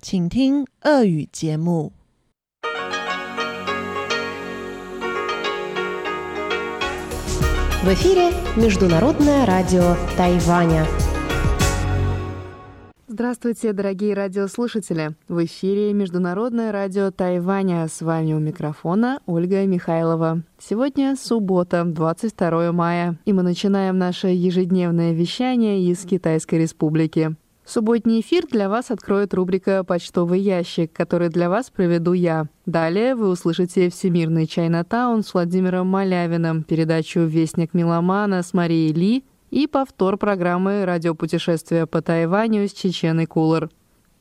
请听俄语节目。В эфире Международное радио Тайваня. Здравствуйте, дорогие радиослушатели! В эфире Международное радио Тайваня. С вами у микрофона Ольга Михайлова. Сегодня суббота, 22 мая, и мы начинаем наше ежедневное вещание из Китайской Республики. Субботний эфир для вас откроет рубрика «Почтовый ящик», который для вас проведу я. Далее вы услышите «Всемирный Чайнатаун» с Владимиром Малявиным, передачу «Вестник Меломана» с Марией Ли и повтор программы «Радиопутешествия по Тайваню» с Чеченой Кулар.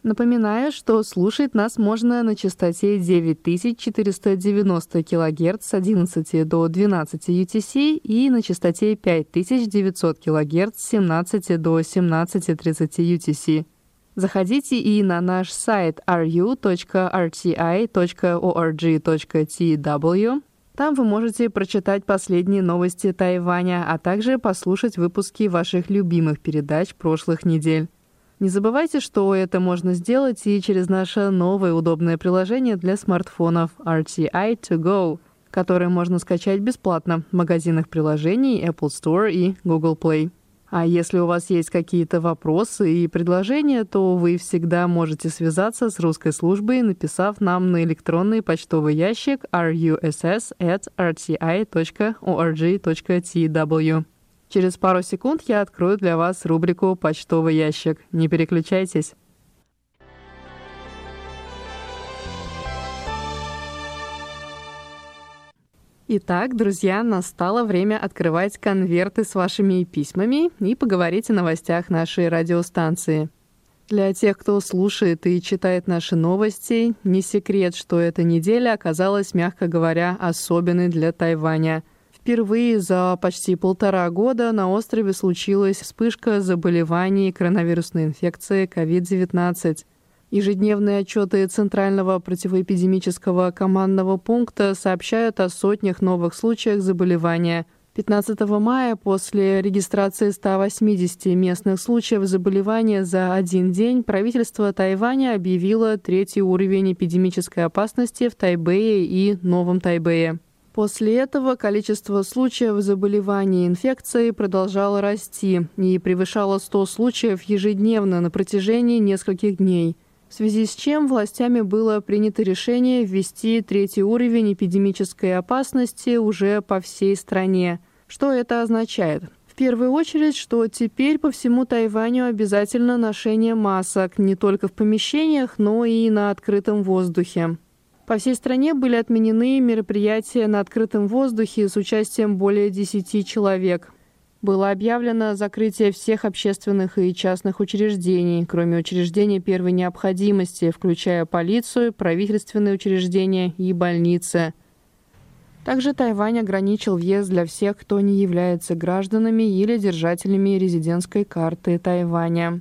Напоминаю, что слушать нас можно на частоте 9490 кГц с 11 до 12 UTC и на частоте 5900 кГц с 17 до 17.30 UTC. Заходите и на наш сайт ru.rti.org.tw. Там вы можете прочитать последние новости Тайваня, а также послушать выпуски ваших любимых передач прошлых недель. Не забывайте, что это можно сделать и через наше новое удобное приложение для смартфонов RTI To Go, которое можно скачать бесплатно в магазинах приложений Apple Store и Google Play. А если у вас есть какие-то вопросы и предложения, то вы всегда можете связаться с русской службой, написав нам на электронный почтовый ящик russ@rti.org.tw. Через пару секунд я открою для вас рубрику «Почтовый ящик». Не переключайтесь. Итак, друзья, настало время открывать конверты с вашими письмами и поговорить о новостях нашей радиостанции. Для тех, кто слушает и читает наши новости, не секрет, что эта неделя оказалась, мягко говоря, особенной для Тайваня – Впервые за почти полтора года на острове случилась вспышка заболеваний коронавирусной инфекцией COVID-19. Ежедневные отчеты Центрального противоэпидемического командного пункта сообщают о сотнях новых случаях заболевания. 15 мая после регистрации 180 местных случаев заболевания за один день правительство Тайваня объявило третий уровень эпидемической опасности в Тайбэе и Новом Тайбэе. После этого количество случаев заболевания инфекцией продолжало расти и превышало 100 случаев ежедневно на протяжении нескольких дней, в связи с чем властями было принято решение ввести третий уровень эпидемической опасности уже по всей стране. Что это означает? В первую очередь, что теперь по всему Тайваню обязательно ношение масок не только в помещениях, но и на открытом воздухе. По всей стране были отменены мероприятия на открытом воздухе с участием более 10 человек. Было объявлено закрытие всех общественных и частных учреждений, кроме учреждений первой необходимости, включая полицию, правительственные учреждения и больницы. Также Тайвань ограничил въезд для всех, кто не является гражданами или держателями резидентской карты Тайваня.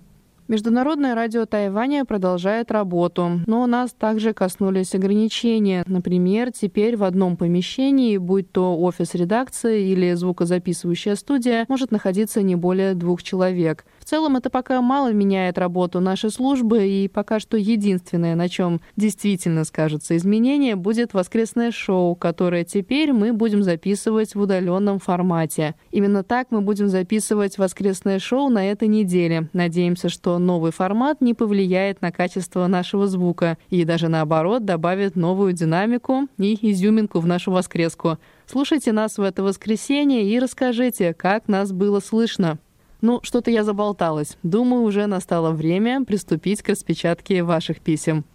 Международное радио Тайваня продолжает работу, но нас также коснулись ограничения. Например, теперь в одном помещении, будь то офис редакции или звукозаписывающая студия, может находиться не более двух человек – целом это пока мало меняет работу нашей службы, и пока что единственное, на чем действительно скажется изменение, будет воскресное шоу, которое теперь мы будем записывать в удаленном формате. Именно так мы будем записывать воскресное шоу на этой неделе. Надеемся, что новый формат не повлияет на качество нашего звука и даже наоборот добавит новую динамику и изюминку в нашу воскреску. Слушайте нас в это воскресенье и расскажите, как нас было слышно. Ну, что-то я заболталась. Думаю, уже настало время приступить к распечатке ваших писем.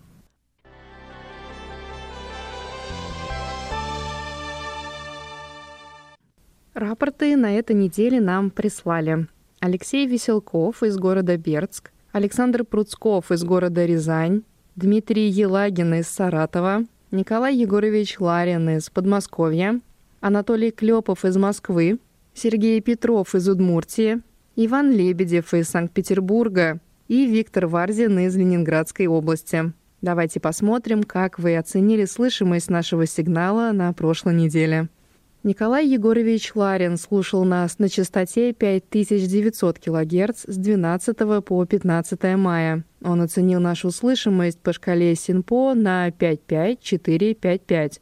Рапорты на этой неделе нам прислали Алексей Веселков из города Бердск, Александр Пруцков из города Рязань, Дмитрий Елагин из Саратова, Николай Егорович Ларин из Подмосковья, Анатолий Клепов из Москвы, Сергей Петров из Удмуртии, Иван Лебедев из Санкт-Петербурга и Виктор Варзин из Ленинградской области. Давайте посмотрим, как вы оценили слышимость нашего сигнала на прошлой неделе. Николай Егорович Ларин слушал нас на частоте 5900 кГц с 12 по 15 мая. Он оценил нашу слышимость по шкале СИНПО на 55455.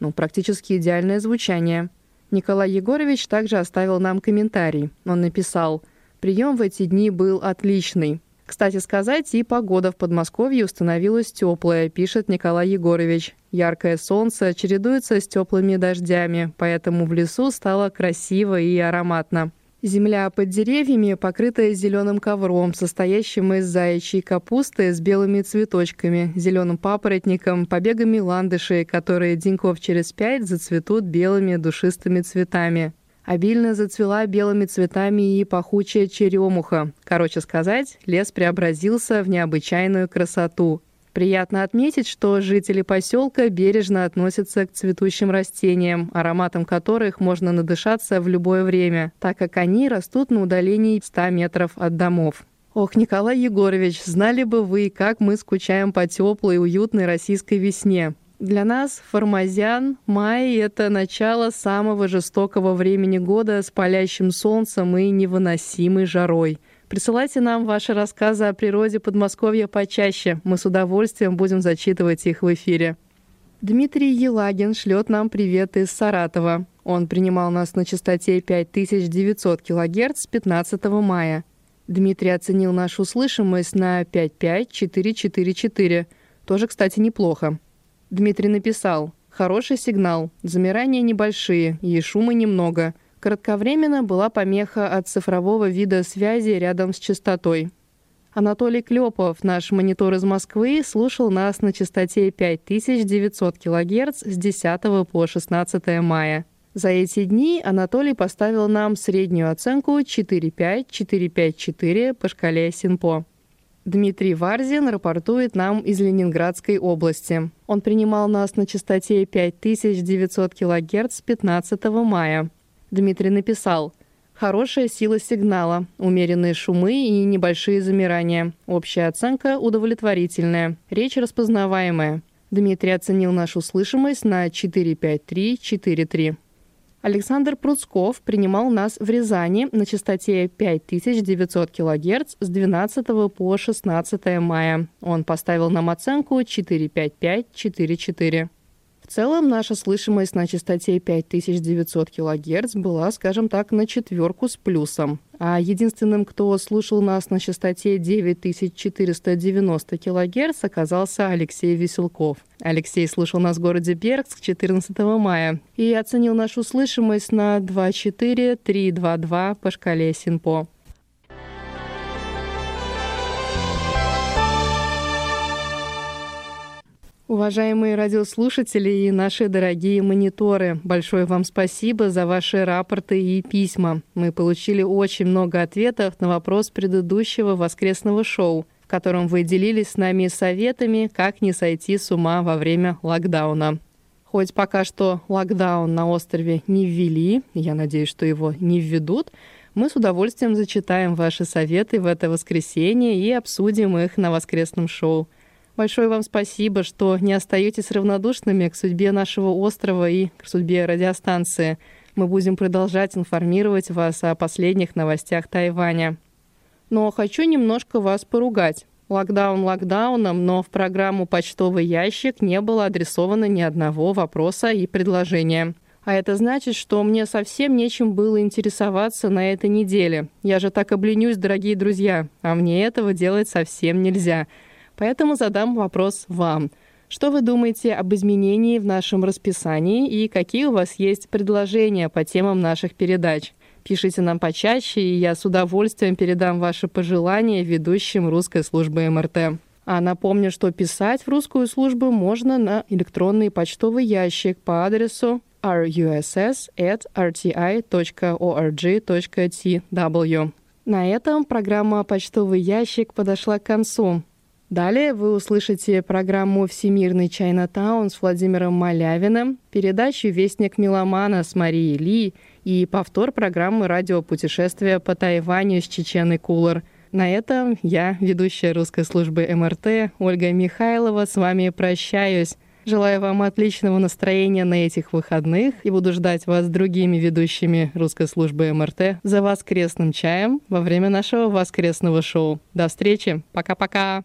Ну, практически идеальное звучание. Николай Егорович также оставил нам комментарий. Он написал «Прием в эти дни был отличный. Кстати сказать, и погода в Подмосковье установилась теплая, пишет Николай Егорович. Яркое солнце чередуется с теплыми дождями, поэтому в лесу стало красиво и ароматно. Земля под деревьями, покрытая зеленым ковром, состоящим из заячьей капусты с белыми цветочками, зеленым папоротником, побегами ландышей, которые деньков через пять зацветут белыми душистыми цветами. Обильно зацвела белыми цветами и пахучая черемуха. Короче сказать, лес преобразился в необычайную красоту. Приятно отметить, что жители поселка бережно относятся к цветущим растениям, ароматом которых можно надышаться в любое время, так как они растут на удалении 100 метров от домов. Ох, Николай Егорович, знали бы вы, как мы скучаем по теплой и уютной российской весне. Для нас, формазян, май — это начало самого жестокого времени года с палящим солнцем и невыносимой жарой. Присылайте нам ваши рассказы о природе Подмосковья почаще. Мы с удовольствием будем зачитывать их в эфире. Дмитрий Елагин шлет нам привет из Саратова. Он принимал нас на частоте 5900 кГц с 15 мая. Дмитрий оценил нашу слышимость на 55444. Тоже, кстати, неплохо. Дмитрий написал «Хороший сигнал, замирания небольшие и шума немного. Кратковременно была помеха от цифрового вида связи рядом с частотой». Анатолий Клепов, наш монитор из Москвы, слушал нас на частоте 5900 кГц с 10 по 16 мая. За эти дни Анатолий поставил нам среднюю оценку 4,5-4,5-4 по шкале СИНПО. Дмитрий Варзин рапортует нам из Ленинградской области. Он принимал нас на частоте 5900 кГц с 15 мая. Дмитрий написал «Хорошая сила сигнала, умеренные шумы и небольшие замирания. Общая оценка удовлетворительная. Речь распознаваемая». Дмитрий оценил нашу слышимость на 453-43. Александр Пруцков принимал нас в Рязани на частоте 5900 кГц с 12 по 16 мая. Он поставил нам оценку 45544. Целом наша слышимость на частоте 5900 кГц была, скажем так, на четверку с плюсом. А единственным, кто слушал нас на частоте 9490 кГц, оказался Алексей Веселков. Алексей слушал нас в городе Бердск 14 мая и оценил нашу слышимость на 24322 по шкале Синпо. Уважаемые радиослушатели и наши дорогие мониторы, большое вам спасибо за ваши рапорты и письма. Мы получили очень много ответов на вопрос предыдущего воскресного шоу, в котором вы делились с нами советами, как не сойти с ума во время локдауна. Хоть пока что локдаун на острове не ввели, я надеюсь, что его не введут, мы с удовольствием зачитаем ваши советы в это воскресенье и обсудим их на воскресном шоу – Большое вам спасибо, что не остаетесь равнодушными к судьбе нашего острова и к судьбе радиостанции. Мы будем продолжать информировать вас о последних новостях Тайваня. Но хочу немножко вас поругать. Локдаун локдауном, но в программу «Почтовый ящик» не было адресовано ни одного вопроса и предложения. А это значит, что мне совсем нечем было интересоваться на этой неделе. Я же так обленюсь, дорогие друзья, а мне этого делать совсем нельзя – Поэтому задам вопрос вам. Что вы думаете об изменении в нашем расписании и какие у вас есть предложения по темам наших передач? Пишите нам почаще, и я с удовольствием передам ваши пожелания ведущим русской службы МРТ. А напомню, что писать в русскую службу можно на электронный почтовый ящик по адресу russ@rti.org.tw. На этом программа «Почтовый ящик» подошла к концу. Далее вы услышите программу «Всемирный Чайнатаун» с Владимиром Малявиным, передачу «Вестник Меломана» с Марией Ли и повтор программы «Радиопутешествие по Тайваню» с Чеченой Кулер. На этом я, ведущая русской службы МРТ Ольга Михайлова, с вами прощаюсь. Желаю вам отличного настроения на этих выходных и буду ждать вас с другими ведущими русской службы МРТ за воскресным чаем во время нашего воскресного шоу. До встречи. Пока-пока.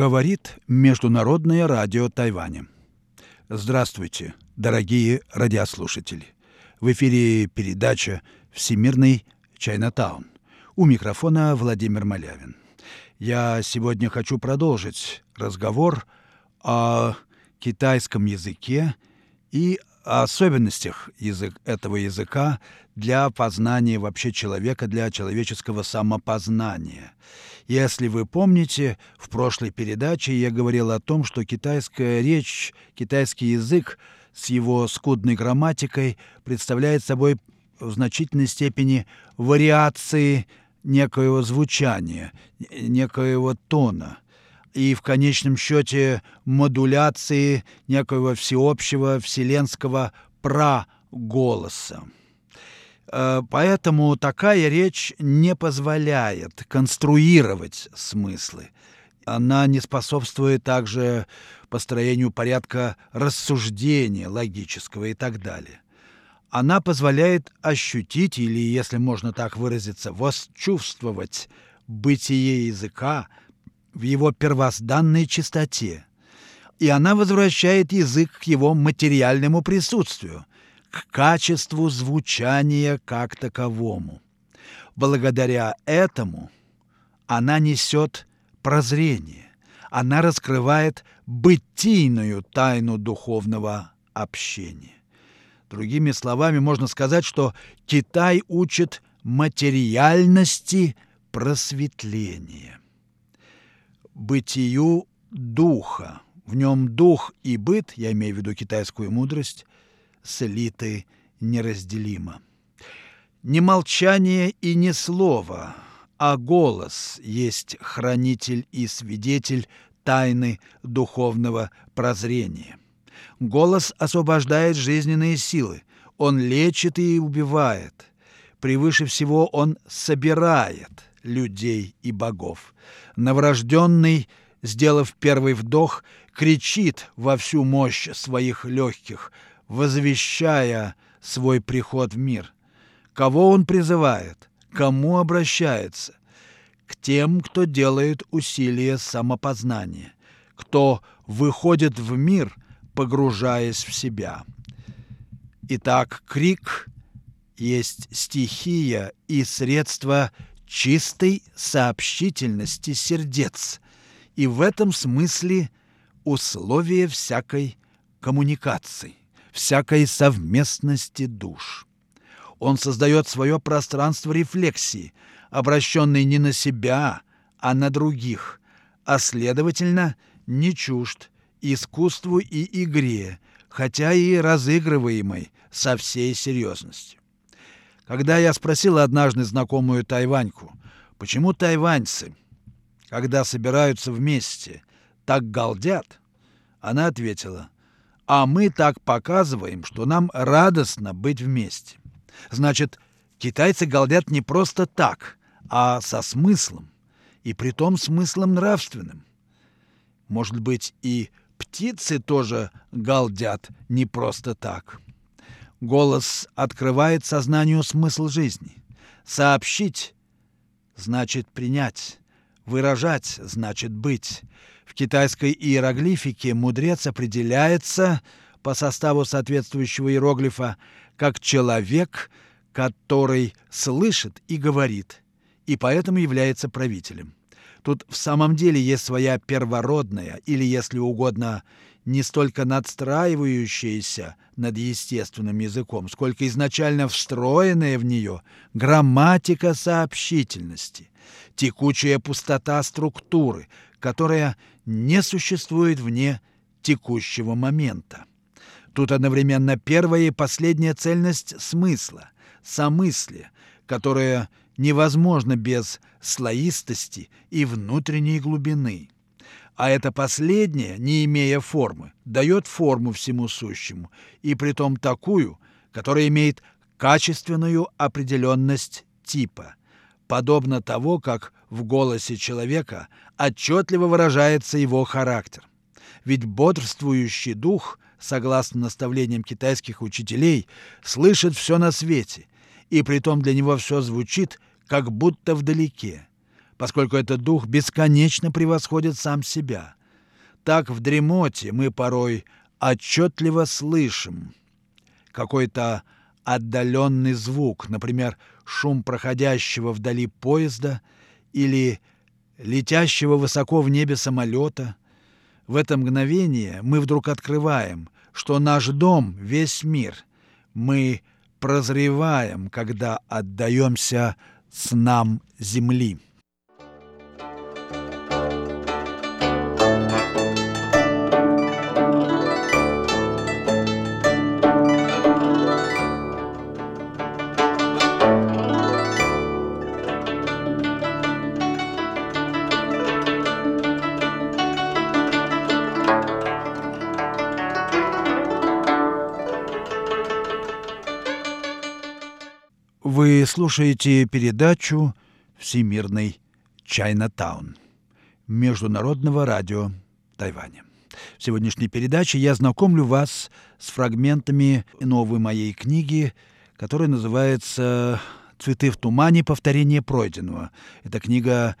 Говорит Международное радио Тайваня. Здравствуйте, дорогие радиослушатели. В эфире передача «Всемирный Чайнатаун». У микрофона Владимир Малявин. Я сегодня хочу продолжить разговор о китайском языке и особенностях язык, этого языка для познания вообще человека, для человеческого самопознания. Если вы помните, в прошлой передаче я говорил о том, что китайская речь, китайский язык с его скудной грамматикой представляет собой в значительной степени вариации некоего звучания, некоего тона – и в конечном счете модуляции некоего всеобщего вселенского праголоса. Э, поэтому такая речь не позволяет конструировать смыслы. Она не способствует также построению порядка рассуждения логического и так далее. Она позволяет ощутить или, если можно так выразиться, восчувствовать бытие языка, в его первозданной чистоте, и она возвращает язык к его материальному присутствию, к качеству звучания как таковому. Благодаря этому она несет прозрение, она раскрывает бытийную тайну духовного общения. Другими словами, можно сказать, что Китай учит материальности просветления бытию духа. В нем дух и быт, я имею в виду китайскую мудрость, слиты неразделимо. Не молчание и не слово, а голос есть хранитель и свидетель тайны духовного прозрения. Голос освобождает жизненные силы, он лечит и убивает. Превыше всего он собирает – людей и богов. Новорожденный, сделав первый вдох, кричит во всю мощь своих легких, возвещая свой приход в мир. Кого он призывает? Кому обращается? К тем, кто делает усилия самопознания, кто выходит в мир, погружаясь в себя. Итак, крик есть стихия и средство чистой сообщительности сердец и в этом смысле условие всякой коммуникации, всякой совместности душ. Он создает свое пространство рефлексии, обращенной не на себя, а на других, а следовательно, не чужд искусству и игре, хотя и разыгрываемой со всей серьезностью. Когда я спросил однажды знакомую тайваньку, почему тайваньцы, когда собираются вместе, так галдят, она ответила, а мы так показываем, что нам радостно быть вместе. Значит, китайцы галдят не просто так, а со смыслом, и при том смыслом нравственным. Может быть, и птицы тоже галдят не просто так. Голос открывает сознанию смысл жизни. Сообщить значит принять. Выражать значит быть. В китайской иероглифике мудрец определяется по составу соответствующего иероглифа как человек, который слышит и говорит, и поэтому является правителем. Тут в самом деле есть своя первородная, или, если угодно, не столько надстраивающаяся над естественным языком, сколько изначально встроенная в нее грамматика сообщительности, текучая пустота структуры, которая не существует вне текущего момента. Тут одновременно первая и последняя цельность смысла, самыслие, которое невозможно без слоистости и внутренней глубины. А это последнее, не имея формы, дает форму всему сущему, и притом такую, которая имеет качественную определенность типа, подобно того, как в голосе человека отчетливо выражается его характер. Ведь бодрствующий дух, согласно наставлениям китайских учителей, слышит все на свете, и притом для него все звучит как будто вдалеке, поскольку этот дух бесконечно превосходит сам себя. Так в дремоте мы порой отчетливо слышим какой-то отдаленный звук, например, шум проходящего вдали поезда или летящего высоко в небе самолета. В это мгновение мы вдруг открываем, что наш дом — весь мир. Мы прозреваем, когда отдаемся снам земли. Слушаете передачу «Всемирный Чайнатаун» Международного радио Тайваня. В сегодняшней передаче я знакомлю вас с фрагментами новой моей книги, которая называется «Цветы в тумане. Повторение пройденного». Эта книга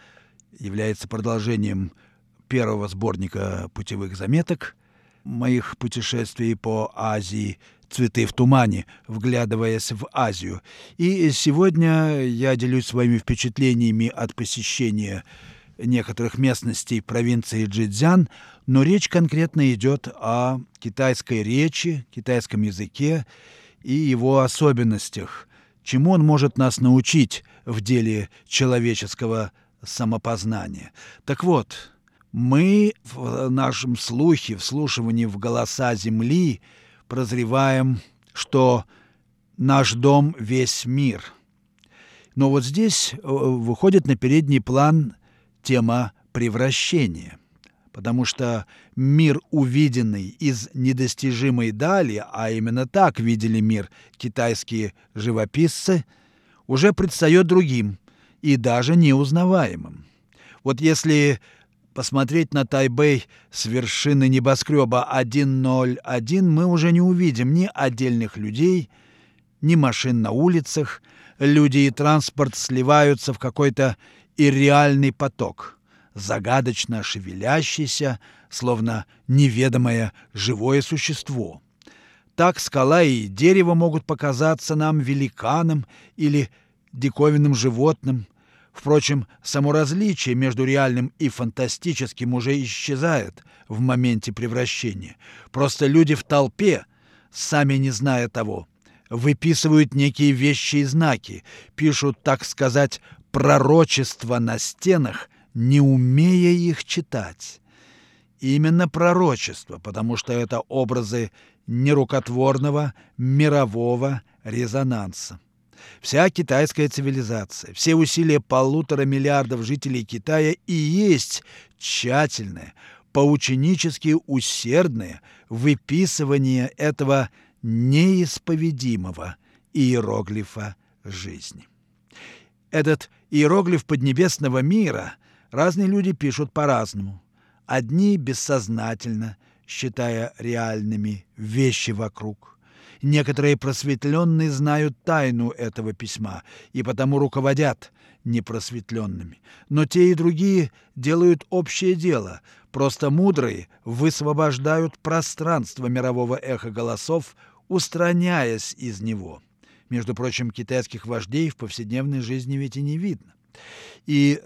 является продолжением первого сборника путевых заметок моих путешествий по Азии цветы в тумане, вглядываясь в Азию. И сегодня я делюсь своими впечатлениями от посещения некоторых местностей провинции Джидзян, но речь конкретно идет о китайской речи, китайском языке и его особенностях, чему он может нас научить в деле человеческого самопознания. Так вот, мы в нашем слухе, вслушивании в голоса Земли – прозреваем, что наш дом — весь мир. Но вот здесь э, выходит на передний план тема превращения, потому что мир, увиденный из недостижимой дали, а именно так видели мир китайские живописцы, уже предстает другим и даже неузнаваемым. Вот если посмотреть на Тайбэй с вершины небоскреба 101 мы уже не увидим ни отдельных людей, ни машин на улицах. Люди и транспорт сливаются в какой-то ирреальный поток, загадочно шевелящийся, словно неведомое живое существо. Так скала и дерево могут показаться нам великаном или диковинным животным – Впрочем, само различие между реальным и фантастическим уже исчезает в моменте превращения. Просто люди в толпе, сами не зная того, выписывают некие вещи и знаки, пишут, так сказать, пророчества на стенах, не умея их читать. именно пророчество, потому что это образы нерукотворного мирового резонанса. Вся китайская цивилизация, все усилия полутора миллиардов жителей Китая и есть тщательное, поученически усердное выписывание этого неисповедимого иероглифа жизни. Этот иероглиф поднебесного мира разные люди пишут по-разному. Одни бессознательно, считая реальными вещи вокруг, Некоторые просветленные знают тайну этого письма и потому руководят непросветленными. Но те и другие делают общее дело. Просто мудрые высвобождают пространство мирового эха голосов, устраняясь из него. Между прочим, китайских вождей в повседневной жизни ведь и не видно. И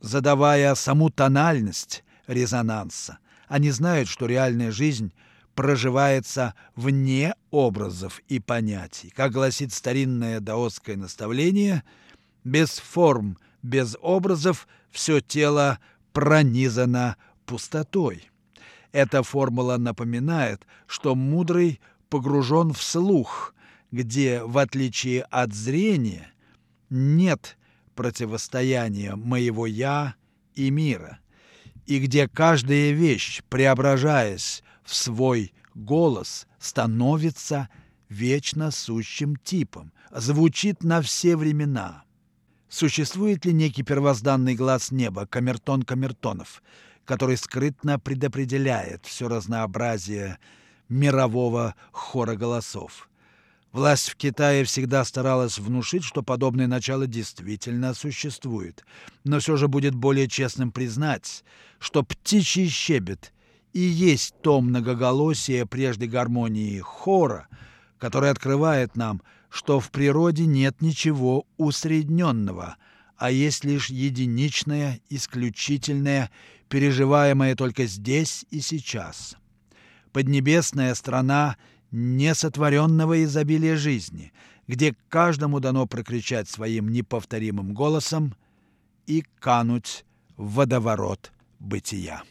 задавая саму тональность резонанса, они знают, что реальная жизнь — проживается вне образов и понятий. Как гласит старинное даосское наставление, без форм, без образов все тело пронизано пустотой. Эта формула напоминает, что мудрый погружен в слух, где, в отличие от зрения, нет противостояния моего «я» и мира, и где каждая вещь, преображаясь в свой голос, становится вечно сущим типом, звучит на все времена. Существует ли некий первозданный глаз неба, камертон камертонов, который скрытно предопределяет все разнообразие мирового хора голосов? Власть в Китае всегда старалась внушить, что подобное начало действительно существует, но все же будет более честным признать, что птичий щебет и есть то многоголосие прежде гармонии хора, которое открывает нам, что в природе нет ничего усредненного, а есть лишь единичное, исключительное, переживаемое только здесь и сейчас. Поднебесная страна — несотворенного изобилия жизни, где каждому дано прокричать своим неповторимым голосом и кануть в водоворот бытия.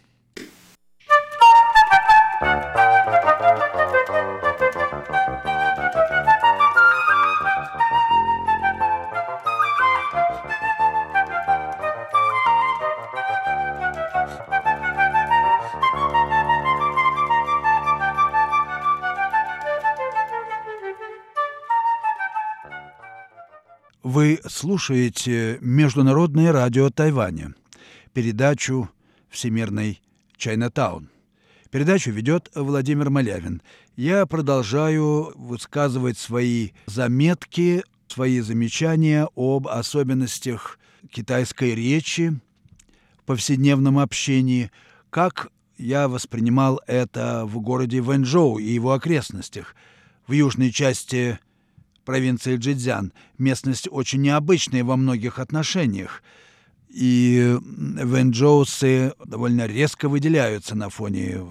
Вы слушаете Международное радио Тайваня, передачу «Всемирный Чайнатаун». Передачу ведет Владимир Малявин. Я продолжаю высказывать свои заметки, свои замечания об особенностях китайской речи в повседневном общении, как я воспринимал это в городе Вэньчжоу и его окрестностях, в южной части провинции Джидзян. Местность очень необычная во многих отношениях. И вэньчжоусы довольно резко выделяются на фоне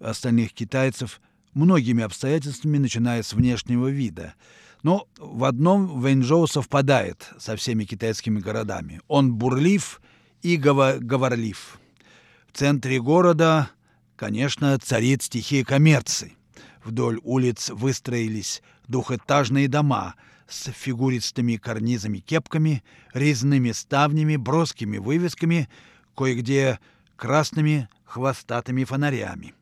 остальных китайцев многими обстоятельствами, начиная с внешнего вида. Но в одном Вэньчжоу совпадает со всеми китайскими городами. Он бурлив и говорлив. В центре города, конечно, царит стихия коммерции. Вдоль улиц выстроились двухэтажные дома с фигуристыми карнизами-кепками, резными ставнями, броскими вывесками, кое-где красными хвостатыми фонарями.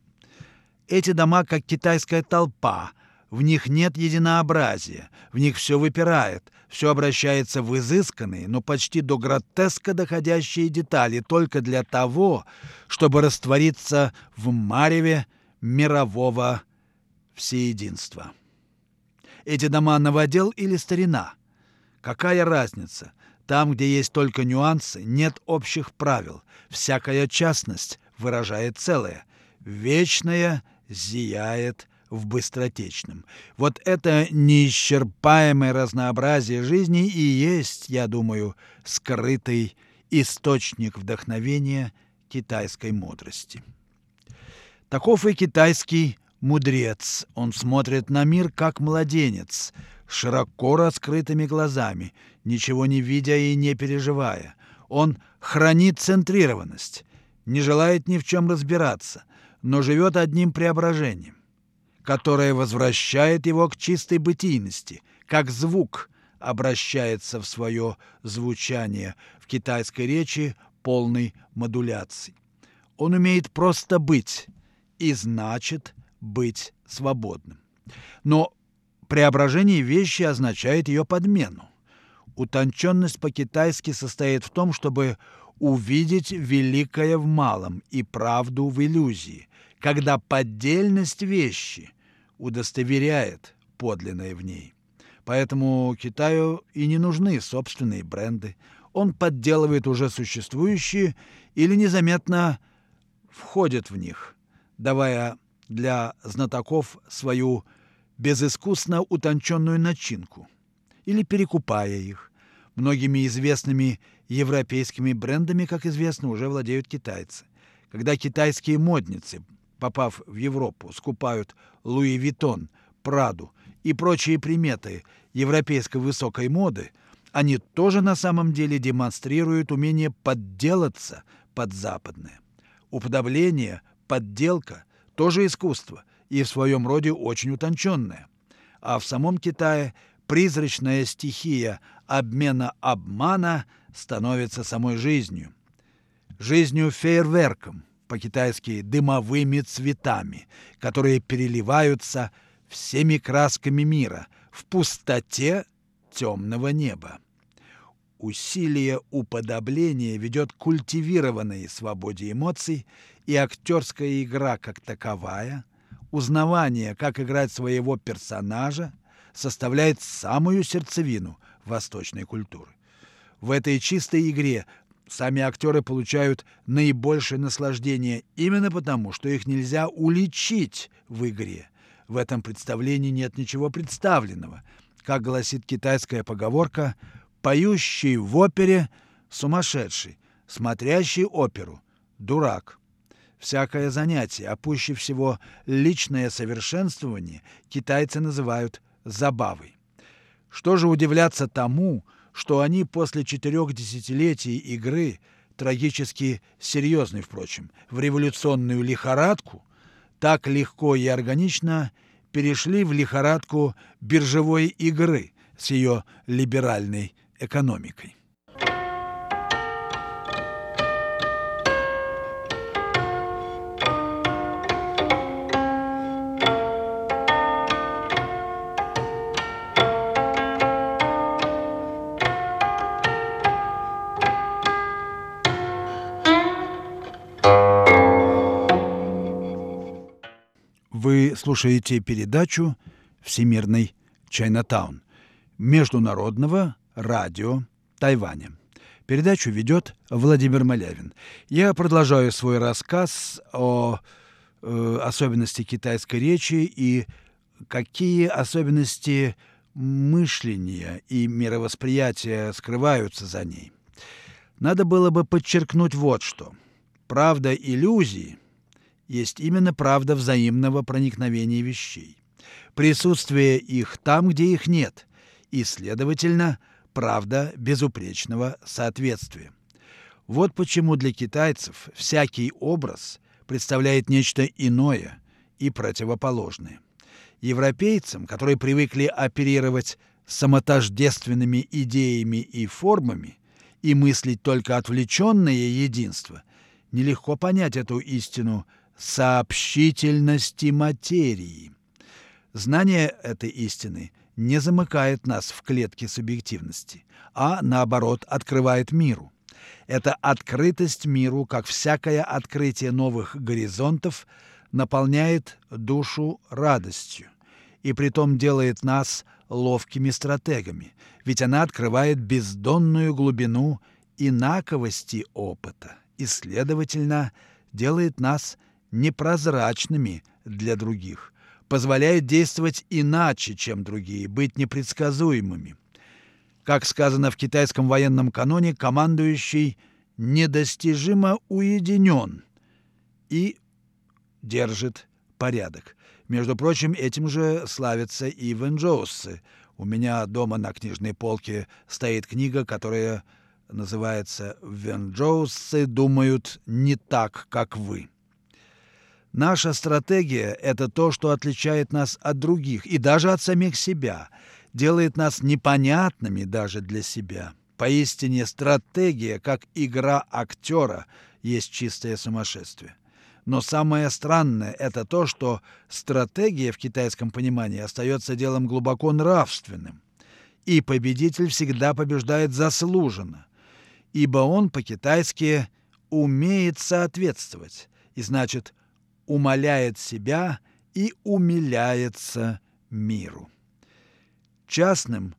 Эти дома как китайская толпа, в них нет единообразия, в них все выпирает, все обращается в изысканные, но почти до гротеска доходящие детали только для того, чтобы раствориться в мареве мирового всеединства. Эти дома новодел или старина? Какая разница? Там, где есть только нюансы, нет общих правил. Всякая частность выражает целое. Вечное зияет в быстротечном. Вот это неисчерпаемое разнообразие жизни и есть, я думаю, скрытый источник вдохновения китайской мудрости. Таков и китайский мудрец. Он смотрит на мир, как младенец, широко раскрытыми глазами, ничего не видя и не переживая. Он хранит центрированность, не желает ни в чем разбираться, но живет одним преображением, которое возвращает его к чистой бытийности, как звук обращается в свое звучание в китайской речи полной модуляции. Он умеет просто быть и значит быть свободным. Но преображение вещи означает ее подмену. Утонченность по-китайски состоит в том, чтобы увидеть великое в малом и правду в иллюзии, когда поддельность вещи удостоверяет подлинное в ней. Поэтому Китаю и не нужны собственные бренды. Он подделывает уже существующие или незаметно входит в них, давая для знатоков свою безыскусно утонченную начинку или перекупая их. Многими известными европейскими брендами, как известно, уже владеют китайцы. Когда китайские модницы, попав в Европу, скупают Луи Виттон, Праду и прочие приметы европейской высокой моды, они тоже на самом деле демонстрируют умение подделаться под западное. Уподобление – подделка тоже искусство и в своем роде очень утонченное. А в самом Китае призрачная стихия обмена обмана становится самой жизнью. Жизнью фейерверком, по-китайски дымовыми цветами, которые переливаются всеми красками мира в пустоте темного неба. Усилие уподобления ведет к культивированной свободе эмоций, и актерская игра как таковая, узнавание, как играть своего персонажа, составляет самую сердцевину восточной культуры. В этой чистой игре сами актеры получают наибольшее наслаждение именно потому, что их нельзя уличить в игре. В этом представлении нет ничего представленного. Как гласит китайская поговорка, поющий в опере – сумасшедший, смотрящий оперу – дурак. Всякое занятие, а пуще всего личное совершенствование, китайцы называют забавой. Что же удивляться тому, что они после четырех десятилетий игры, трагически серьезной, впрочем, в революционную лихорадку, так легко и органично перешли в лихорадку биржевой игры с ее либеральной экономикой. Вы слушаете передачу «Всемирный Чайнатаун» Международного радио Тайваня. Передачу ведет Владимир Малявин. Я продолжаю свой рассказ о э, особенности китайской речи и какие особенности мышления и мировосприятия скрываются за ней. Надо было бы подчеркнуть вот что. Правда иллюзии есть именно правда взаимного проникновения вещей. Присутствие их там, где их нет, и, следовательно, правда безупречного соответствия. Вот почему для китайцев всякий образ представляет нечто иное и противоположное. Европейцам, которые привыкли оперировать самотождественными идеями и формами и мыслить только отвлеченное единство, нелегко понять эту истину сообщительности материи. Знание этой истины не замыкает нас в клетке субъективности, а, наоборот, открывает миру. Эта открытость миру, как всякое открытие новых горизонтов, наполняет душу радостью и притом делает нас ловкими стратегами, ведь она открывает бездонную глубину инаковости опыта и, следовательно, делает нас непрозрачными для других, позволяет действовать иначе, чем другие, быть непредсказуемыми. Как сказано в китайском военном каноне, командующий недостижимо уединен и держит порядок. Между прочим, этим же славятся и венджоусы. У меня дома на книжной полке стоит книга, которая называется «Венджоусы думают не так, как вы». Наша стратегия – это то, что отличает нас от других и даже от самих себя, делает нас непонятными даже для себя. Поистине стратегия, как игра актера, есть чистое сумасшествие. Но самое странное – это то, что стратегия в китайском понимании остается делом глубоко нравственным. И победитель всегда побеждает заслуженно, ибо он по-китайски умеет соответствовать, и значит – умоляет себя и умиляется миру. Частным,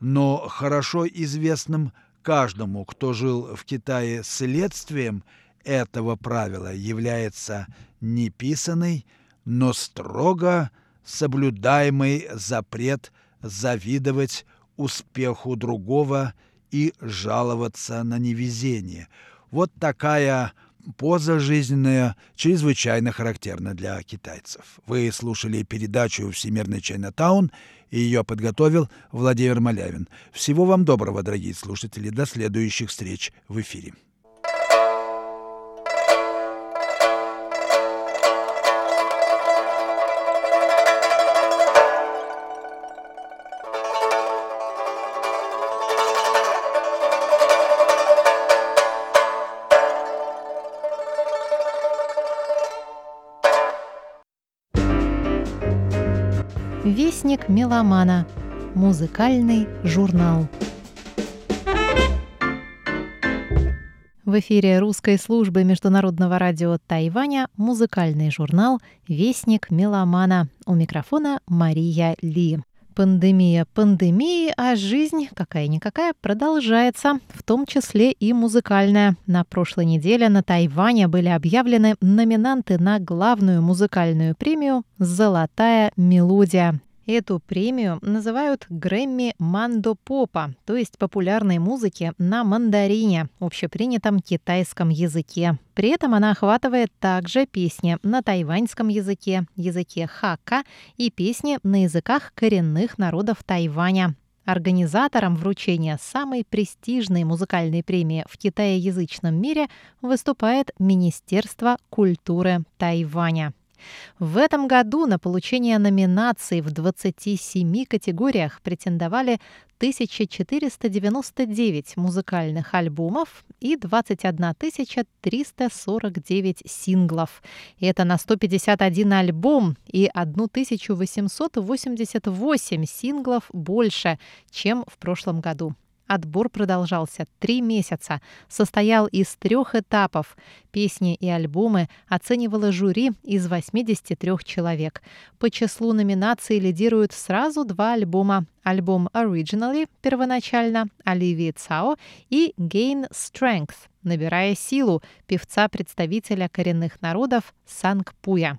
но хорошо известным каждому, кто жил в Китае следствием этого правила, является неписанный, но строго соблюдаемый запрет завидовать успеху другого и жаловаться на невезение. Вот такая поза жизненная чрезвычайно характерна для китайцев. Вы слушали передачу «Всемирный Чайнатаун», и ее подготовил Владимир Малявин. Всего вам доброго, дорогие слушатели. До следующих встреч в эфире. Вестник меломана. Музыкальный журнал. В эфире русской службы международного радио Тайваня музыкальный журнал «Вестник меломана». У микрофона Мария Ли. Пандемия пандемии, а жизнь какая-никакая продолжается, в том числе и музыкальная. На прошлой неделе на Тайване были объявлены номинанты на главную музыкальную премию «Золотая мелодия». Эту премию называют Грэмми Мандо Попа, то есть популярной музыки на мандарине, общепринятом китайском языке. При этом она охватывает также песни на тайваньском языке, языке хака и песни на языках коренных народов Тайваня. Организатором вручения самой престижной музыкальной премии в китаеязычном мире выступает Министерство культуры Тайваня. В этом году на получение номинаций в 27 категориях претендовали 1499 музыкальных альбомов и 21 349 синглов. Это на 151 альбом и 1888 синглов больше, чем в прошлом году. Отбор продолжался три месяца, состоял из трех этапов. Песни и альбомы оценивало жюри из 83 человек. По числу номинаций лидируют сразу два альбома. Альбом Originally, первоначально, Оливии Цао и Gain Strength, набирая силу, певца-представителя коренных народов Санг Пуя.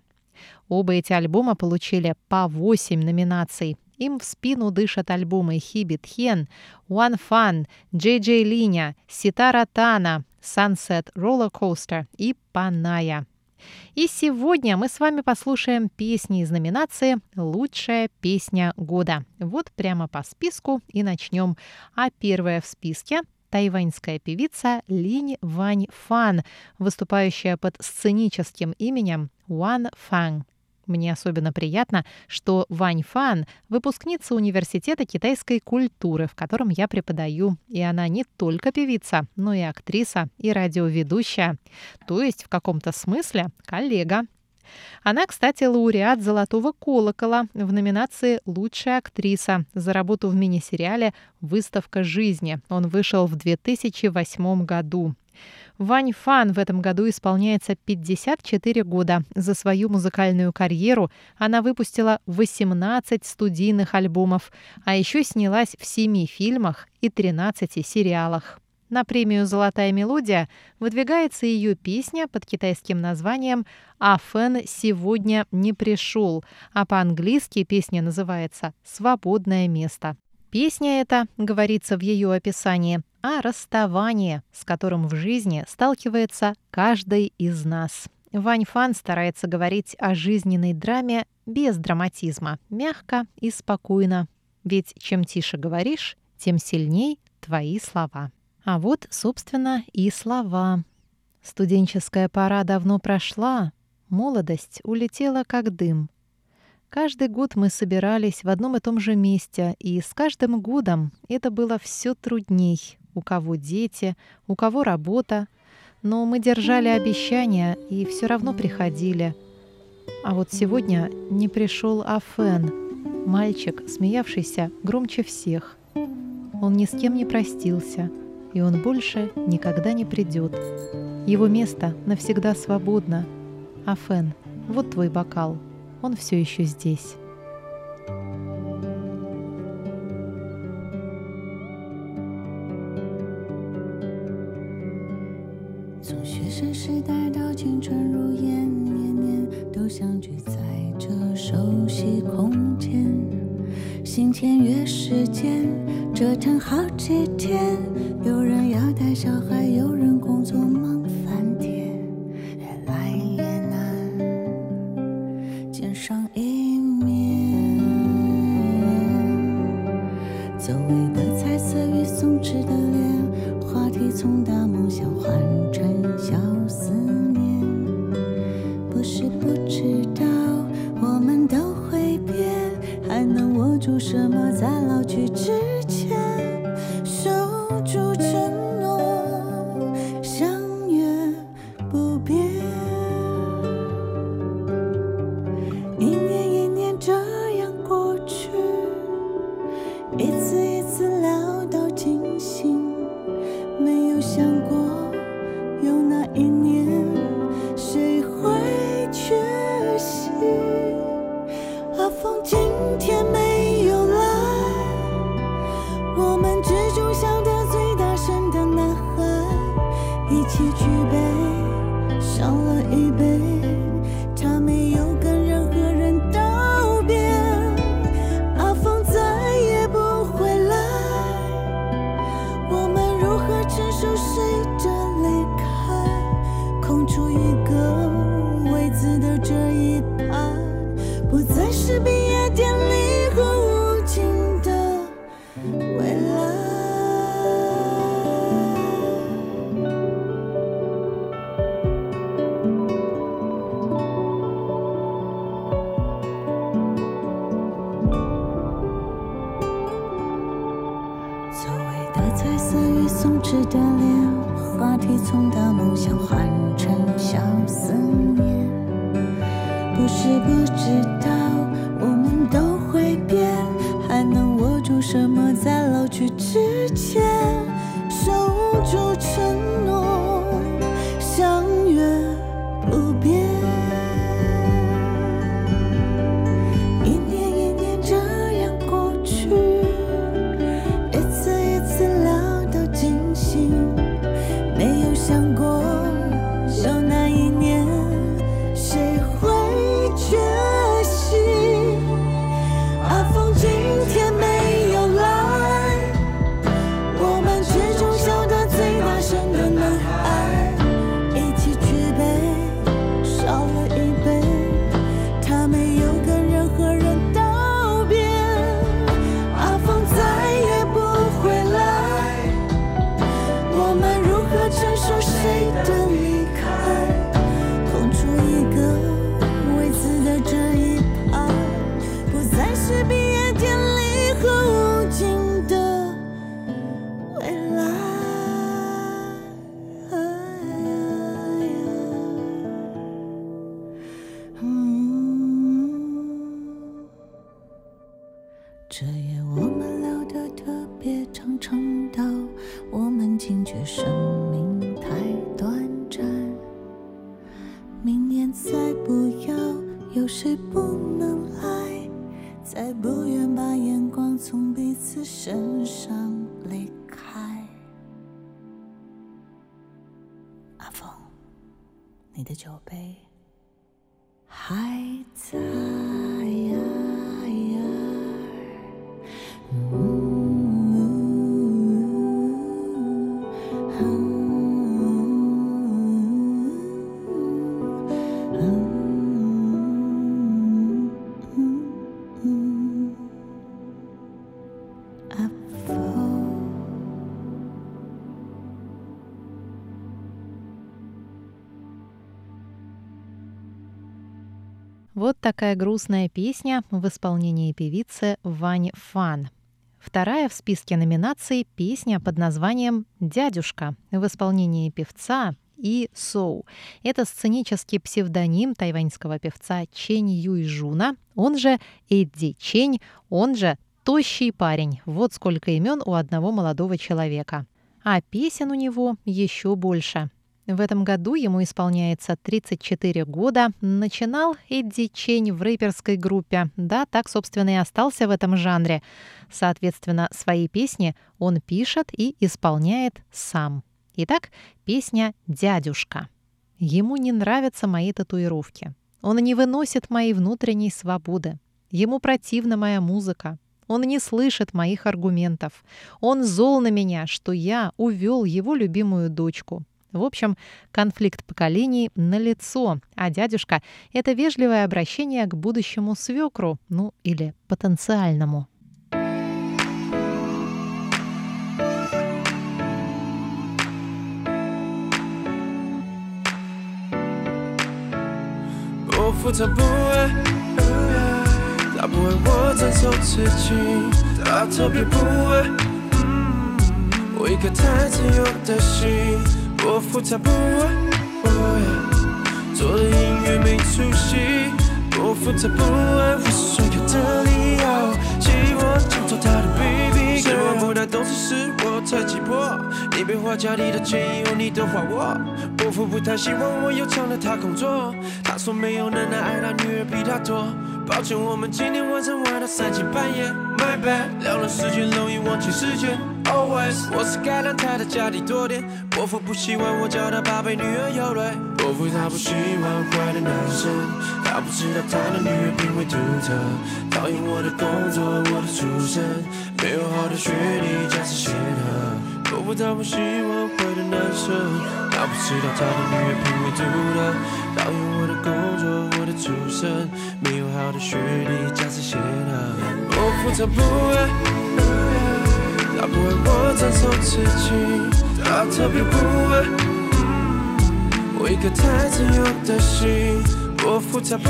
Оба эти альбома получили по 8 номинаций. Им в спину дышат альбомы Хиби Тхен, One Fun, Джей Джей Линя, Ситара Тана, Sunset Roller Coaster и Паная. И сегодня мы с вами послушаем песни из номинации «Лучшая песня года». Вот прямо по списку и начнем. А первая в списке тайваньская певица Линь Вань Фан, выступающая под сценическим именем Ван Фан. Мне особенно приятно, что Вань Фан – выпускница Университета китайской культуры, в котором я преподаю. И она не только певица, но и актриса, и радиоведущая. То есть, в каком-то смысле, коллега. Она, кстати, лауреат «Золотого колокола» в номинации «Лучшая актриса» за работу в мини-сериале «Выставка жизни». Он вышел в 2008 году. Вань Фан в этом году исполняется 54 года. За свою музыкальную карьеру она выпустила 18 студийных альбомов, а еще снялась в 7 фильмах и 13 сериалах. На премию «Золотая мелодия» выдвигается ее песня под китайским названием «А Фэн сегодня не пришел», а по-английски песня называется «Свободное место». Песня эта, говорится в ее описании, о расставании, с которым в жизни сталкивается каждый из нас. Вань Фан старается говорить о жизненной драме без драматизма, мягко и спокойно. Ведь чем тише говоришь, тем сильней твои слова. А вот, собственно, и слова. Студенческая пора давно прошла, молодость улетела как дым. Каждый год мы собирались в одном и том же месте, и с каждым годом это было все трудней, у кого дети, у кого работа. Но мы держали обещания и все равно приходили. А вот сегодня не пришел Афен, мальчик, смеявшийся громче всех. Он ни с кем не простился, и он больше никогда не придет. Его место навсегда свободно. Афен, вот твой бокал, он все еще здесь. 间，折腾好几天。这夜我们 такая грустная песня в исполнении певицы Вань Фан. Вторая в списке номинаций — песня под названием «Дядюшка» в исполнении певца И Соу. Это сценический псевдоним тайваньского певца Чень Юйжуна, он же Эдди Чень, он же «Тощий парень». Вот сколько имен у одного молодого человека. А песен у него еще больше. В этом году ему исполняется 34 года. Начинал Эдди Чень в рэперской группе. Да, так, собственно, и остался в этом жанре. Соответственно, свои песни он пишет и исполняет сам. Итак, песня «Дядюшка». Ему не нравятся мои татуировки. Он не выносит моей внутренней свободы. Ему противна моя музыка. Он не слышит моих аргументов. Он зол на меня, что я увел его любимую дочку. В общем, конфликт поколений налицо, а дядюшка — это вежливое обращение к будущему свекру, ну или потенциальному. 我复杂不爱，他不为我承受刺激，他特别不爱。我一颗太自由的心， 我复杂不爱，做的音乐没出息。我复杂不爱，我所有的理由，希望抢走他的 baby，希望不太懂事是我太急迫。你别花家里的钱以后，你的话我，伯父不太希望我有偿了他工作。他说没有奶奶爱他女儿比他多。抱歉，我们今天晚上玩到三更半夜，My bad，聊了时间容易忘记时间。Always，我是该让他的家里多点。伯父不喜欢我叫他宝贝女儿有泪。伯父他不喜欢坏的男生，他不知道他的女儿品味独特，讨厌我的工作，我的出身，没有好的学历，家世显赫。伯父他不希望会的男生，他不知道他的女儿品味独特，讨厌我的工作，出身，没有好的学历，家世显赫。我负责不爱，他不爱我承受刺激，他特别不爱，我一颗太自由的心。我负责不爱，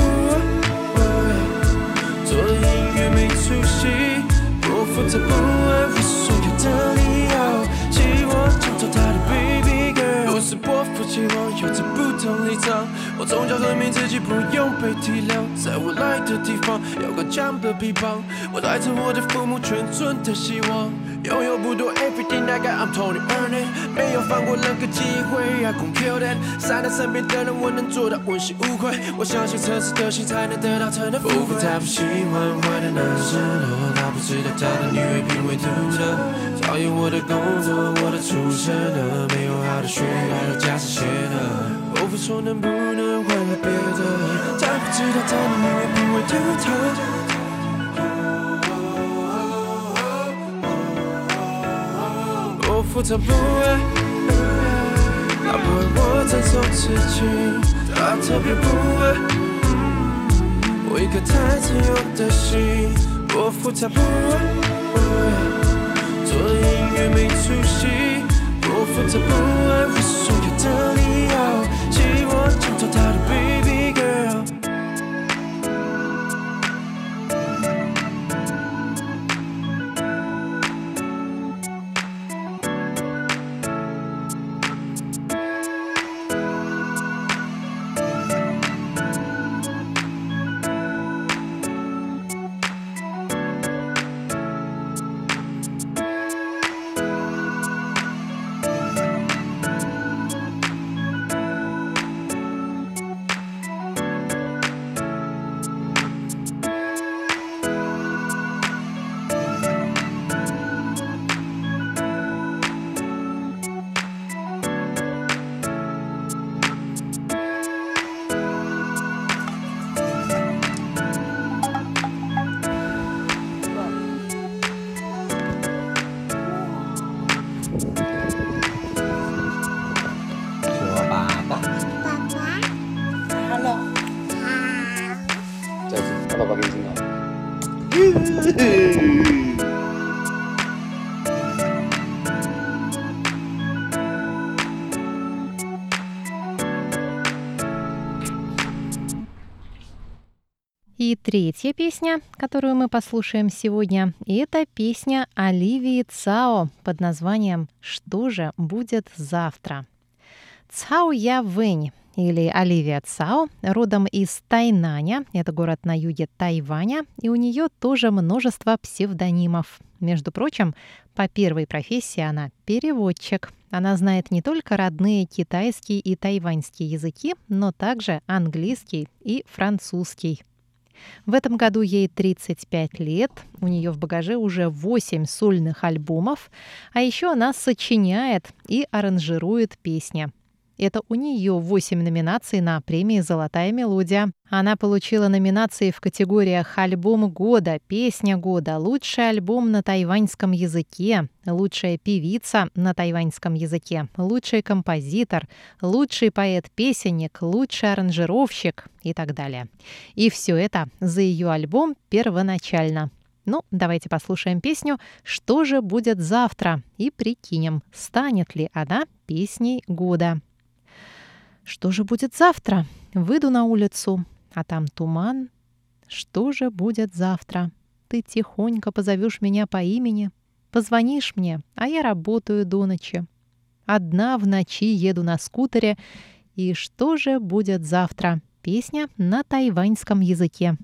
做的音乐没出息。我负责不爱，我所有的理由，希望抢走他的 baby girl。不是波夫期望，有着不同立场。我从小证明自己不用被体谅，在我来的地方有个强的臂膀。我带着我的父母全村的希望，拥有不多，everything I got I'm Tony earning，没有放过任何机会，I gon' kill that。善待身边的人，我能做到问心无愧。我相信诚实的心才能得到真的富贵。他不喜欢坏的男生，他不知道他的女人品味独特，讨厌我的工作，我的出身，没有好的学历，还有家世显赫。我不说能不能别的，他不知道他的女人品味独特。我负责不爱，他不爱我承受刺激，他特别不爱，我一颗太自由的心。我负责不爱，做音乐没出息。我负责不爱，不所有的理由，寂寞衬托他的背。Третья песня, которую мы послушаем сегодня, это песня Оливии Цао под названием «Что же будет завтра?». Цао Я Вэнь или Оливия Цао родом из Тайнаня, это город на юге Тайваня, и у нее тоже множество псевдонимов. Между прочим, по первой профессии она переводчик. Она знает не только родные китайский и тайваньский языки, но также английский и французский. В этом году ей 35 лет, у нее в багаже уже 8 сольных альбомов, а еще она сочиняет и аранжирует песни. Это у нее 8 номинаций на премии «Золотая мелодия». Она получила номинации в категориях «Альбом года», «Песня года», «Лучший альбом на тайваньском языке», «Лучшая певица на тайваньском языке», «Лучший композитор», «Лучший поэт-песенник», «Лучший аранжировщик» и так далее. И все это за ее альбом первоначально. Ну, давайте послушаем песню «Что же будет завтра?» и прикинем, станет ли она песней года. Что же будет завтра? Выйду на улицу, а там туман. Что же будет завтра? Ты тихонько позовешь меня по имени, позвонишь мне, а я работаю до ночи. Одна в ночи еду на скутере. И что же будет завтра? Песня на тайваньском языке.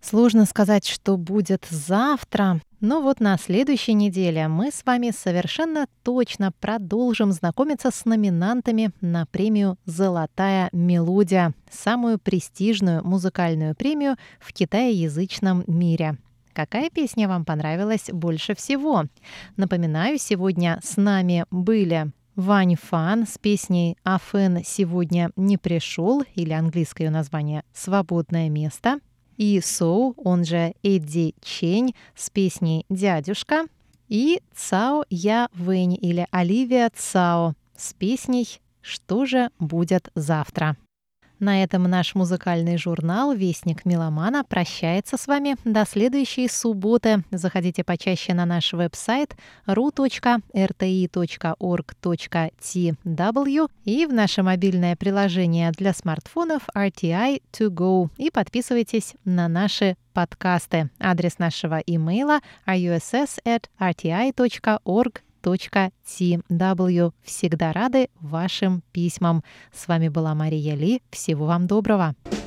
Сложно сказать, что будет завтра. Но вот на следующей неделе мы с вами совершенно точно продолжим знакомиться с номинантами на премию «Золотая мелодия», самую престижную музыкальную премию в китаеязычном мире. Какая песня вам понравилась больше всего? Напоминаю, сегодня с нами были Вань Фан с песней «Афен сегодня не пришел» или английское ее название «Свободное место», и Соу, он же Эдди Чень с песней «Дядюшка», и Цао Я Вэнь или Оливия Цао с песней «Что же будет завтра?». На этом наш музыкальный журнал «Вестник Меломана» прощается с вами до следующей субботы. Заходите почаще на наш веб-сайт ru.rti.org.tw и в наше мобильное приложение для смартфонов RTI To Go и подписывайтесь на наши подкасты. Адрес нашего имейла russ@rti.org tw. Всегда рады вашим письмам. С вами была Мария Ли. Всего вам доброго. な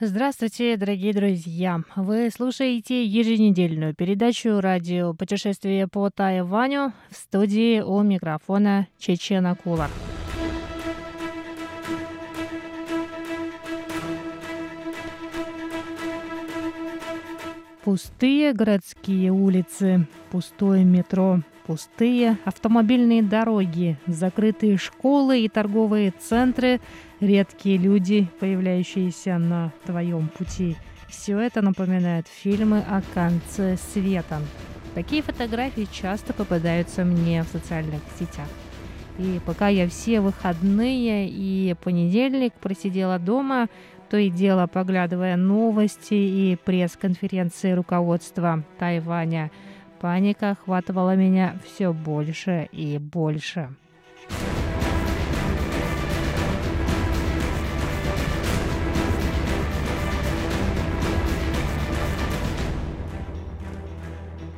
Здравствуйте, дорогие друзья! Вы слушаете еженедельную передачу радио «Путешествие по Тайваню» в студии у микрофона Чечена Кулар. Пустые городские улицы, пустое метро, пустые автомобильные дороги, закрытые школы и торговые центры, редкие люди, появляющиеся на твоем пути. Все это напоминает фильмы о конце света. Такие фотографии часто попадаются мне в социальных сетях. И пока я все выходные и понедельник просидела дома, то и дело поглядывая новости и пресс-конференции руководства Тайваня, паника охватывала меня все больше и больше.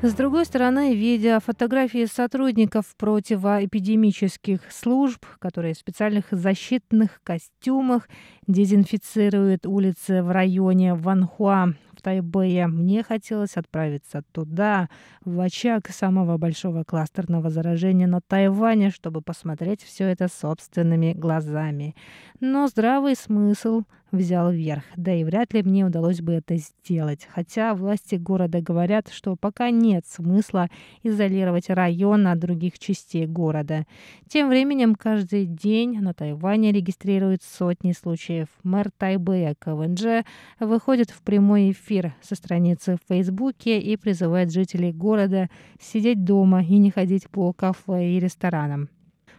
С другой стороны, видя фотографии сотрудников противоэпидемических служб, которые в специальных защитных костюмах дезинфицируют улицы в районе Ванхуа, Тайбэе, мне хотелось отправиться туда, в очаг самого большого кластерного заражения на Тайване, чтобы посмотреть все это собственными глазами. Но здравый смысл взял верх, да и вряд ли мне удалось бы это сделать. Хотя власти города говорят, что пока нет смысла изолировать район от других частей города. Тем временем каждый день на Тайване регистрируют сотни случаев. Мэр Тайбэя КВНЖ выходит в прямой эфир со страницы в Фейсбуке и призывает жителей города сидеть дома и не ходить по кафе и ресторанам.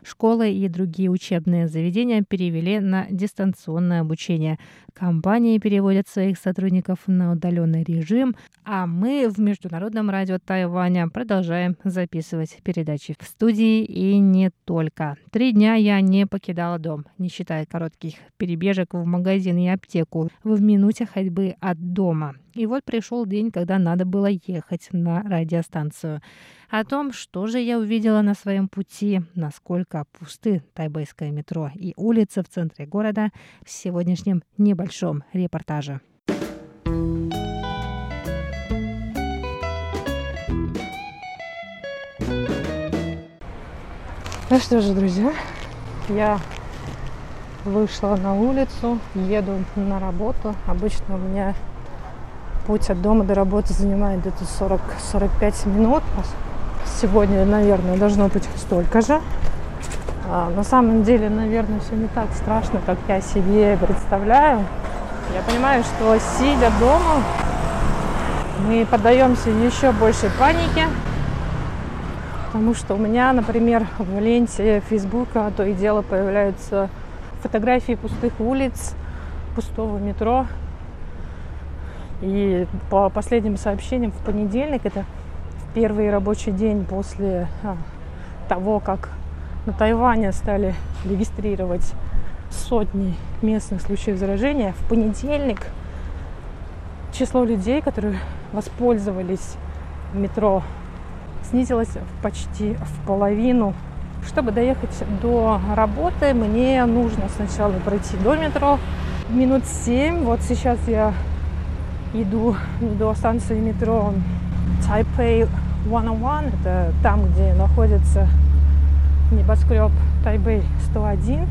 Школы и другие учебные заведения перевели на дистанционное обучение. Компании переводят своих сотрудников на удаленный режим, а мы в Международном радио Тайваня продолжаем записывать передачи в студии и не только. Три дня я не покидала дом, не считая коротких перебежек в магазин и аптеку в минуте ходьбы от дома. И вот пришел день, когда надо было ехать на радиостанцию. О том, что же я увидела на своем пути, насколько пусты тайбэйское метро и улицы в центре города, в сегодняшнем небольшом репортаже. Ну что же, друзья, я вышла на улицу, еду на работу. Обычно у меня путь от дома до работы занимает где-то 40-45 минут. Сегодня, наверное, должно быть столько же. А, на самом деле, наверное, все не так страшно, как я себе представляю. Я понимаю, что сидя дома, мы поддаемся еще большей панике, потому что у меня, например, в ленте Фейсбука то и дело появляются фотографии пустых улиц, пустого метро. И по последним сообщениям в понедельник, это первый рабочий день после а, того, как на Тайване стали регистрировать сотни местных случаев заражения, в понедельник число людей, которые воспользовались метро, снизилось почти в половину. Чтобы доехать до работы, мне нужно сначала пройти до метро минут семь. Вот сейчас я иду до станции метро Taipei 101. Это там, где находится небоскреб Тайбэй 101.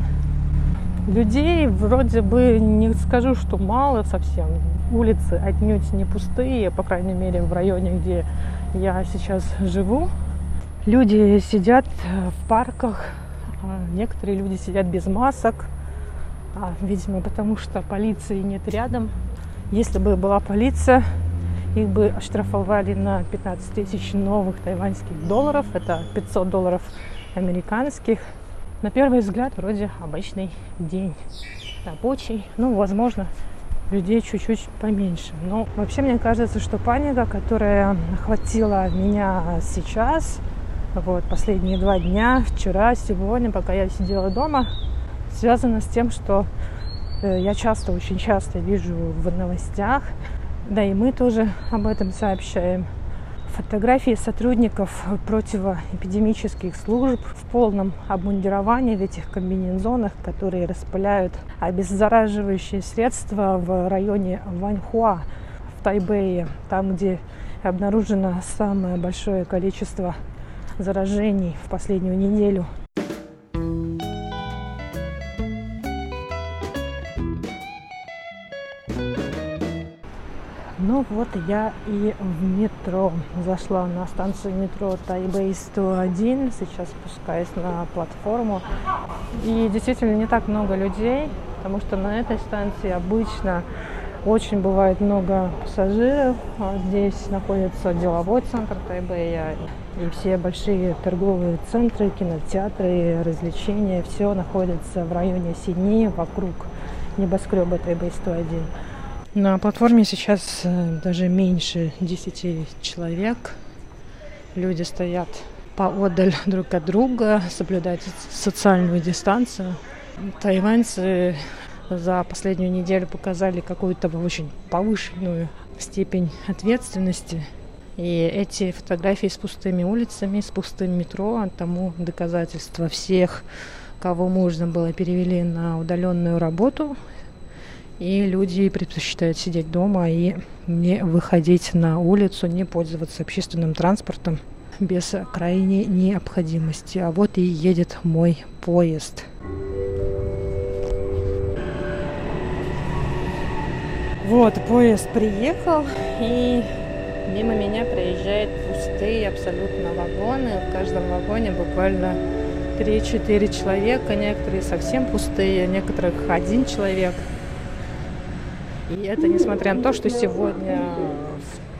Людей вроде бы не скажу, что мало совсем. Улицы отнюдь не пустые, по крайней мере, в районе, где я сейчас живу. Люди сидят в парках, а некоторые люди сидят без масок, а, видимо, потому что полиции нет рядом. Если бы была полиция, их бы оштрафовали на 15 тысяч новых тайваньских долларов. Это 500 долларов американских. На первый взгляд вроде обычный день рабочий. Ну, возможно, людей чуть-чуть поменьше. Но вообще мне кажется, что паника, которая охватила меня сейчас, вот последние два дня, вчера, сегодня, пока я сидела дома, связана с тем, что я часто, очень часто вижу в новостях да, и мы тоже об этом сообщаем. Фотографии сотрудников противоэпидемических служб в полном обмундировании в этих комбинезонах, которые распыляют обеззараживающие средства в районе Ваньхуа в Тайбэе, там, где обнаружено самое большое количество заражений в последнюю неделю Ну вот я и в метро. Зашла на станцию метро Тайбэй 101. Сейчас спускаюсь на платформу. И действительно не так много людей, потому что на этой станции обычно очень бывает много пассажиров. А здесь находится деловой центр Тайбэя и все большие торговые центры, кинотеатры, развлечения. Все находится в районе Сидни, вокруг небоскреба Тайбэй 101. На платформе сейчас э, даже меньше 10 человек. Люди стоят поодаль друг от друга, соблюдают социальную дистанцию. Тайваньцы за последнюю неделю показали какую-то очень повышенную степень ответственности. И эти фотографии с пустыми улицами, с пустым метро, тому доказательство всех, кого можно было перевели на удаленную работу И люди предпочитают сидеть дома и не выходить на улицу, не пользоваться общественным транспортом без крайней необходимости. А вот и едет мой поезд. Вот, поезд приехал, и мимо меня проезжают пустые абсолютно вагоны. В каждом вагоне буквально 3-4 человека, некоторые совсем пустые, некоторых один человек. И это несмотря на то, что сегодня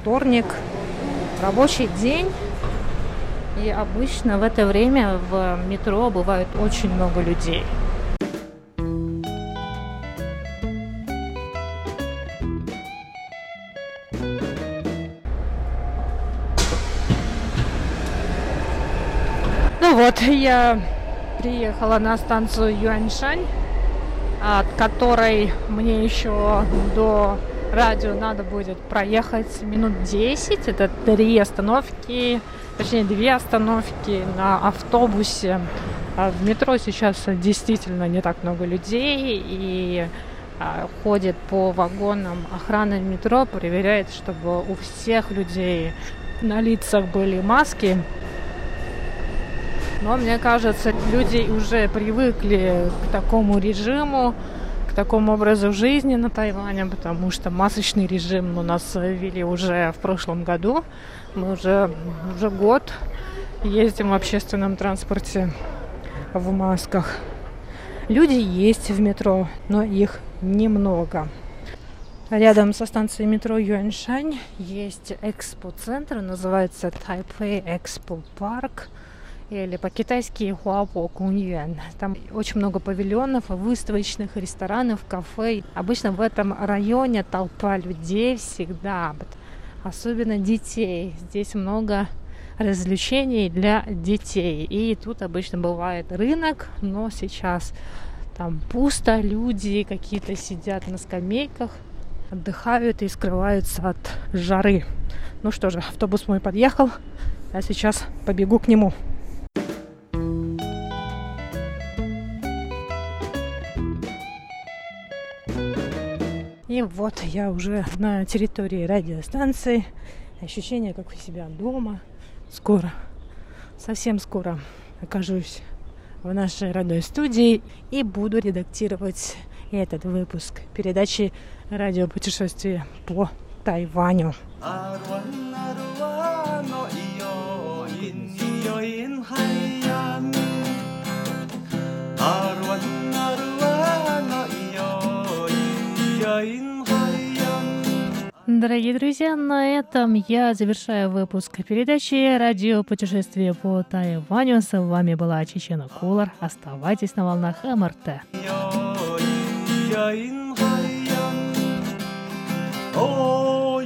вторник, рабочий день, и обычно в это время в метро бывает очень много людей. Ну вот, я приехала на станцию Юаньшань, от которой мне еще до радио надо будет проехать минут 10. Это три остановки, точнее две остановки на автобусе. А в метро сейчас действительно не так много людей и а, ходит по вагонам охрана метро, проверяет, чтобы у всех людей на лицах были маски. Но мне кажется, люди уже привыкли к такому режиму, к такому образу жизни на Тайване, потому что масочный режим у нас ввели уже в прошлом году. Мы уже, уже год ездим в общественном транспорте в масках. Люди есть в метро, но их немного. Рядом со станцией метро Юаньшань есть экспо-центр, называется Taipei Expo Park – или по-китайски Хуапо Куньюэн. Там очень много павильонов, выставочных ресторанов, кафе. Обычно в этом районе толпа людей всегда, особенно детей. Здесь много развлечений для детей. И тут обычно бывает рынок, но сейчас там пусто, люди какие-то сидят на скамейках, отдыхают и скрываются от жары. Ну что же, автобус мой подъехал, я сейчас побегу к нему. И вот я уже на территории радиостанции. Ощущение, как у себя дома. Скоро, совсем скоро окажусь в нашей родной студии и буду редактировать этот выпуск передачи радиопутешествия по Тайваню. Дорогие друзья, на этом я завершаю выпуск передачи «Радио путешествие по Тайваню». С вами была Чечена Кулар. Оставайтесь на волнах МРТ. Oh,